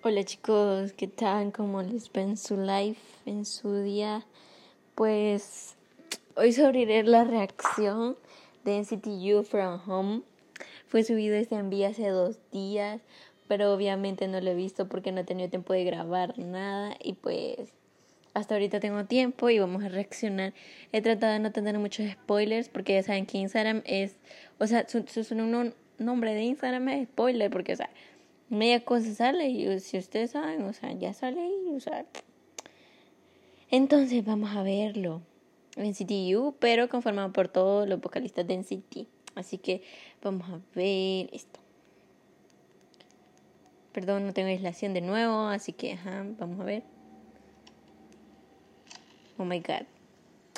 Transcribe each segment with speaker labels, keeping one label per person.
Speaker 1: Hola chicos, ¿qué tal? ¿Cómo les va en su live, en su día? Pues hoy sobre la reacción de NCT From Home. Fue subido este envío hace dos días, pero obviamente no lo he visto porque no he tenido tiempo de grabar nada y pues hasta ahorita tengo tiempo y vamos a reaccionar. He tratado de no tener muchos spoilers porque ya saben que Instagram es, o sea, su, su, nombre de Instagram es spoiler porque, o sea, media cosa sale y si ustedes saben, o sea, ya sale y, o sea. Entonces vamos a verlo. NCT pero conformado por todos los vocalistas de NCT. Así que vamos a ver esto. Perdón, no tengo aislación de nuevo, así que ajá, vamos a ver. Oh my god.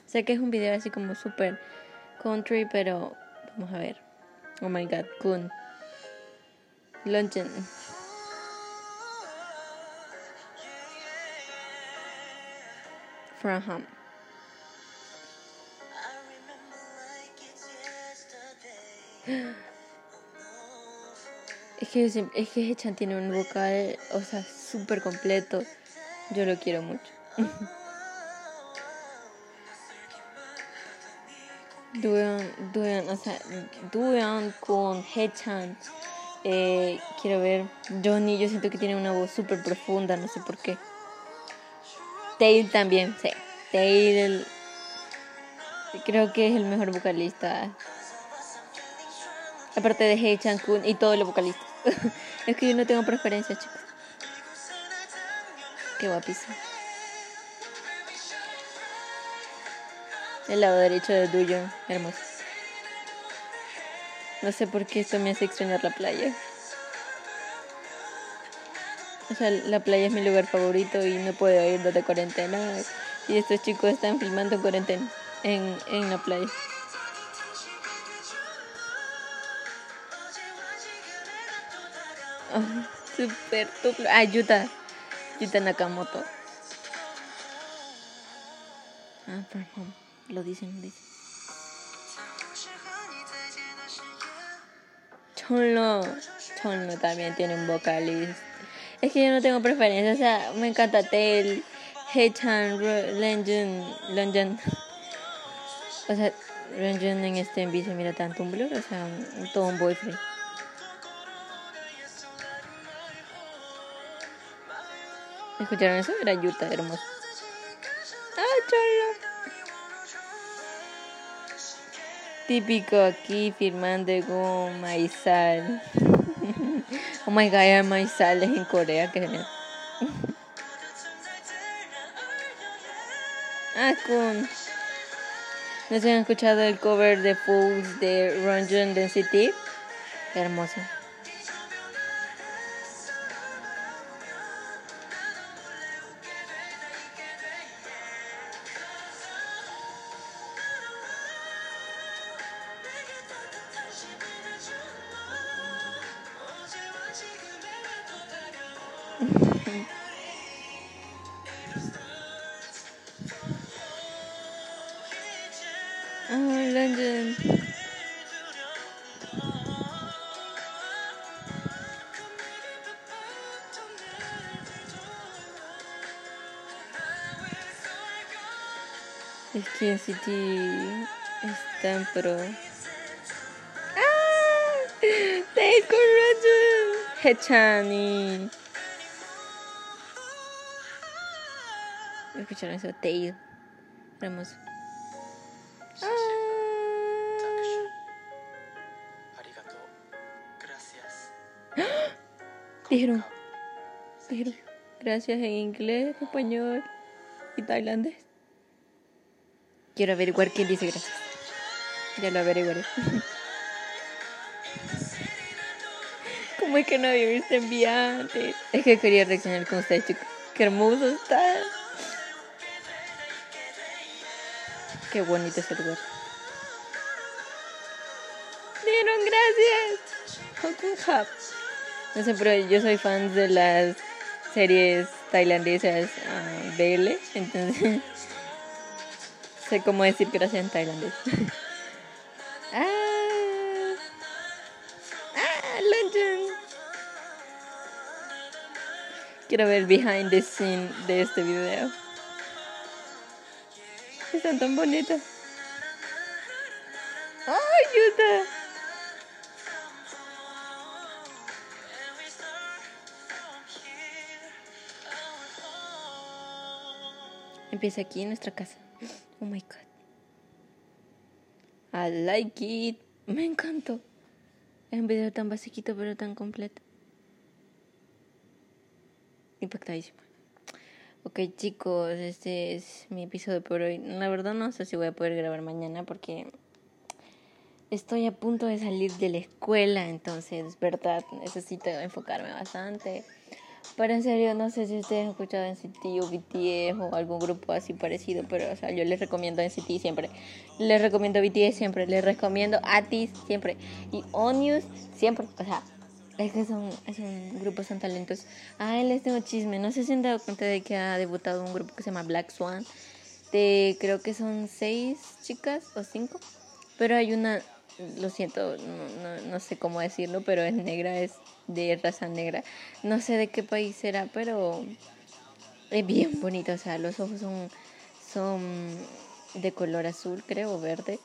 Speaker 1: Sé que es un video así como super country, pero vamos a ver. Oh my god, Kun. Luncheon. From home. Es que, es que Hechan tiene un vocal, o sea, súper completo. Yo lo quiero mucho. Dueon, Dueon, o sea, Dueon con Hechan. Eh, quiero ver. Johnny, yo siento que tiene una voz súper profunda, no sé por qué. Tail también, sí. Tail, creo que es el mejor vocalista Aparte de Hei Chan Kun y todos los vocalistas. es que yo no tengo preferencia, chicos. Qué guapísimo. El lado derecho de Duyon, hermoso. No sé por qué esto me hace extrañar la playa. O sea, la playa es mi lugar favorito y no puedo ir desde cuarentena. Y estos chicos están filmando cuarentena en, en la playa. Super tuplo. Ah, Yuta. Yuta Nakamoto. Ah, perdón. Lo dicen, lo dicen. Chonlo. Chonlo también tiene un vocalista. Es que yo no tengo preferencia. O sea, me encanta Tel, Hechan, Lenjun, Lenjun. O sea, Lenjun en este envío se mira tan Tumblr. O sea, todo un boyfriend. ¿Escucharon eso? Era Yuta, hermoso. ¡Ah, cholo! Típico aquí firmando con Maizal. oh my god, Maizal es en Corea, que genial. ah, con. ¿No se han escuchado el cover de Fools de Ranjun Density? Hermoso. London. Es que City es tan pro. ¡Ah! ¡Take Roger! Hechani. Escucharon eso, Tail. Hermoso. Dijeron, dijeron, gracias en inglés, español y tailandés. Quiero averiguar quién dice gracias. Ya lo averiguaré. ¿Cómo es que no había visto enviante? Es que quería reaccionar con ustedes, chicos. Qué hermoso está. Qué bonito ese lugar. Dieron gracias. No sé, pero yo soy fan de las series tailandesas uh, BL, entonces sé cómo decir gracias en tailandés. ah, ah, London. Quiero ver behind the scene de este video. Están tan bonitas. ¡Ay, ayuda! Empieza aquí en nuestra casa. Oh my god. I like it. Me encantó. Es un video tan basiquito pero tan completo. Impactadísimo. Ok chicos, este es mi episodio por hoy. La verdad no sé si voy a poder grabar mañana porque estoy a punto de salir de la escuela, entonces, verdad, necesito enfocarme bastante. Pero en serio, no sé si ustedes han escuchado NCT o BTS o algún grupo así parecido, pero o sea, yo les recomiendo NCT siempre. Les recomiendo BTS siempre, les recomiendo ATIS siempre. Y ONIUS siempre, o sea, es que son, un grupos, son talentos. Ah, les tengo chisme, no sé si han dado cuenta de que ha debutado un grupo que se llama Black Swan. De, creo que son seis chicas o cinco, pero hay una lo siento, no, no, sé cómo decirlo, pero es negra, es de raza negra. No sé de qué país será, pero es bien bonito. O sea, los ojos son, son de color azul, creo, verde.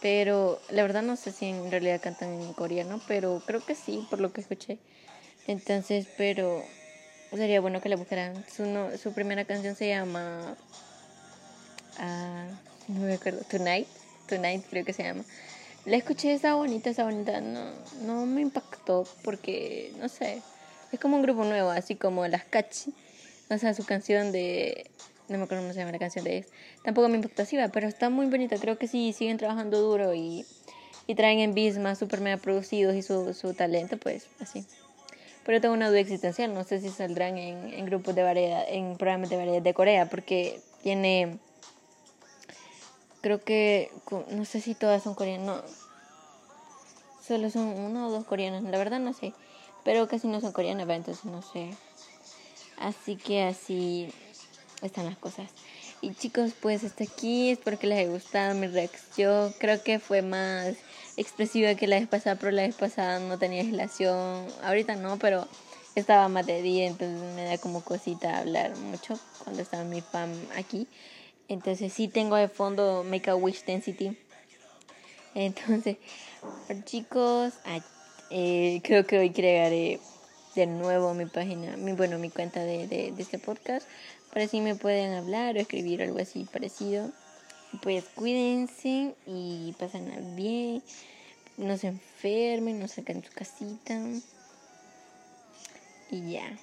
Speaker 1: Pero la verdad no sé si en realidad cantan en coreano, pero creo que sí, por lo que escuché. Entonces, pero sería bueno que la buscaran. Su, su primera canción se llama... Uh, no me acuerdo. Tonight. Tonight creo que se llama. La escuché, está bonita, está bonita. No, no me impactó porque, no sé, es como un grupo nuevo, así como Las Cachi. O sea, su canción de... No me acuerdo cómo se llama la canción de ellos. Tampoco me impactó así, pero está muy bonita. Creo que sí, siguen trabajando duro y, y traen en bis más super mega producidos y su, su talento, pues así. Pero tengo una duda existencial, no sé si saldrán en, grupos de variedad, en programas de variedad de Corea, porque tiene creo que no sé si todas son coreanas, solo son uno o dos coreanas, la verdad no sé, pero casi no son coreanas, entonces no sé. Así que así están las cosas. Y chicos, pues hasta aquí, espero que les haya gustado mi reacción. Creo que fue más expresiva que la vez pasada, pero la vez pasada no tenía relación. Ahorita no, pero estaba más de día, entonces me da como cosita hablar mucho cuando estaba mi fam aquí. Entonces sí tengo de fondo Make a Wish Density. Entonces, chicos, eh, creo que hoy crearé de nuevo mi página, mi, bueno, mi cuenta de, de, de este podcast. Para así me pueden hablar o escribir algo así parecido. Pues cuídense y pasen bien. No se enfermen, no sacan su casita. Y ya.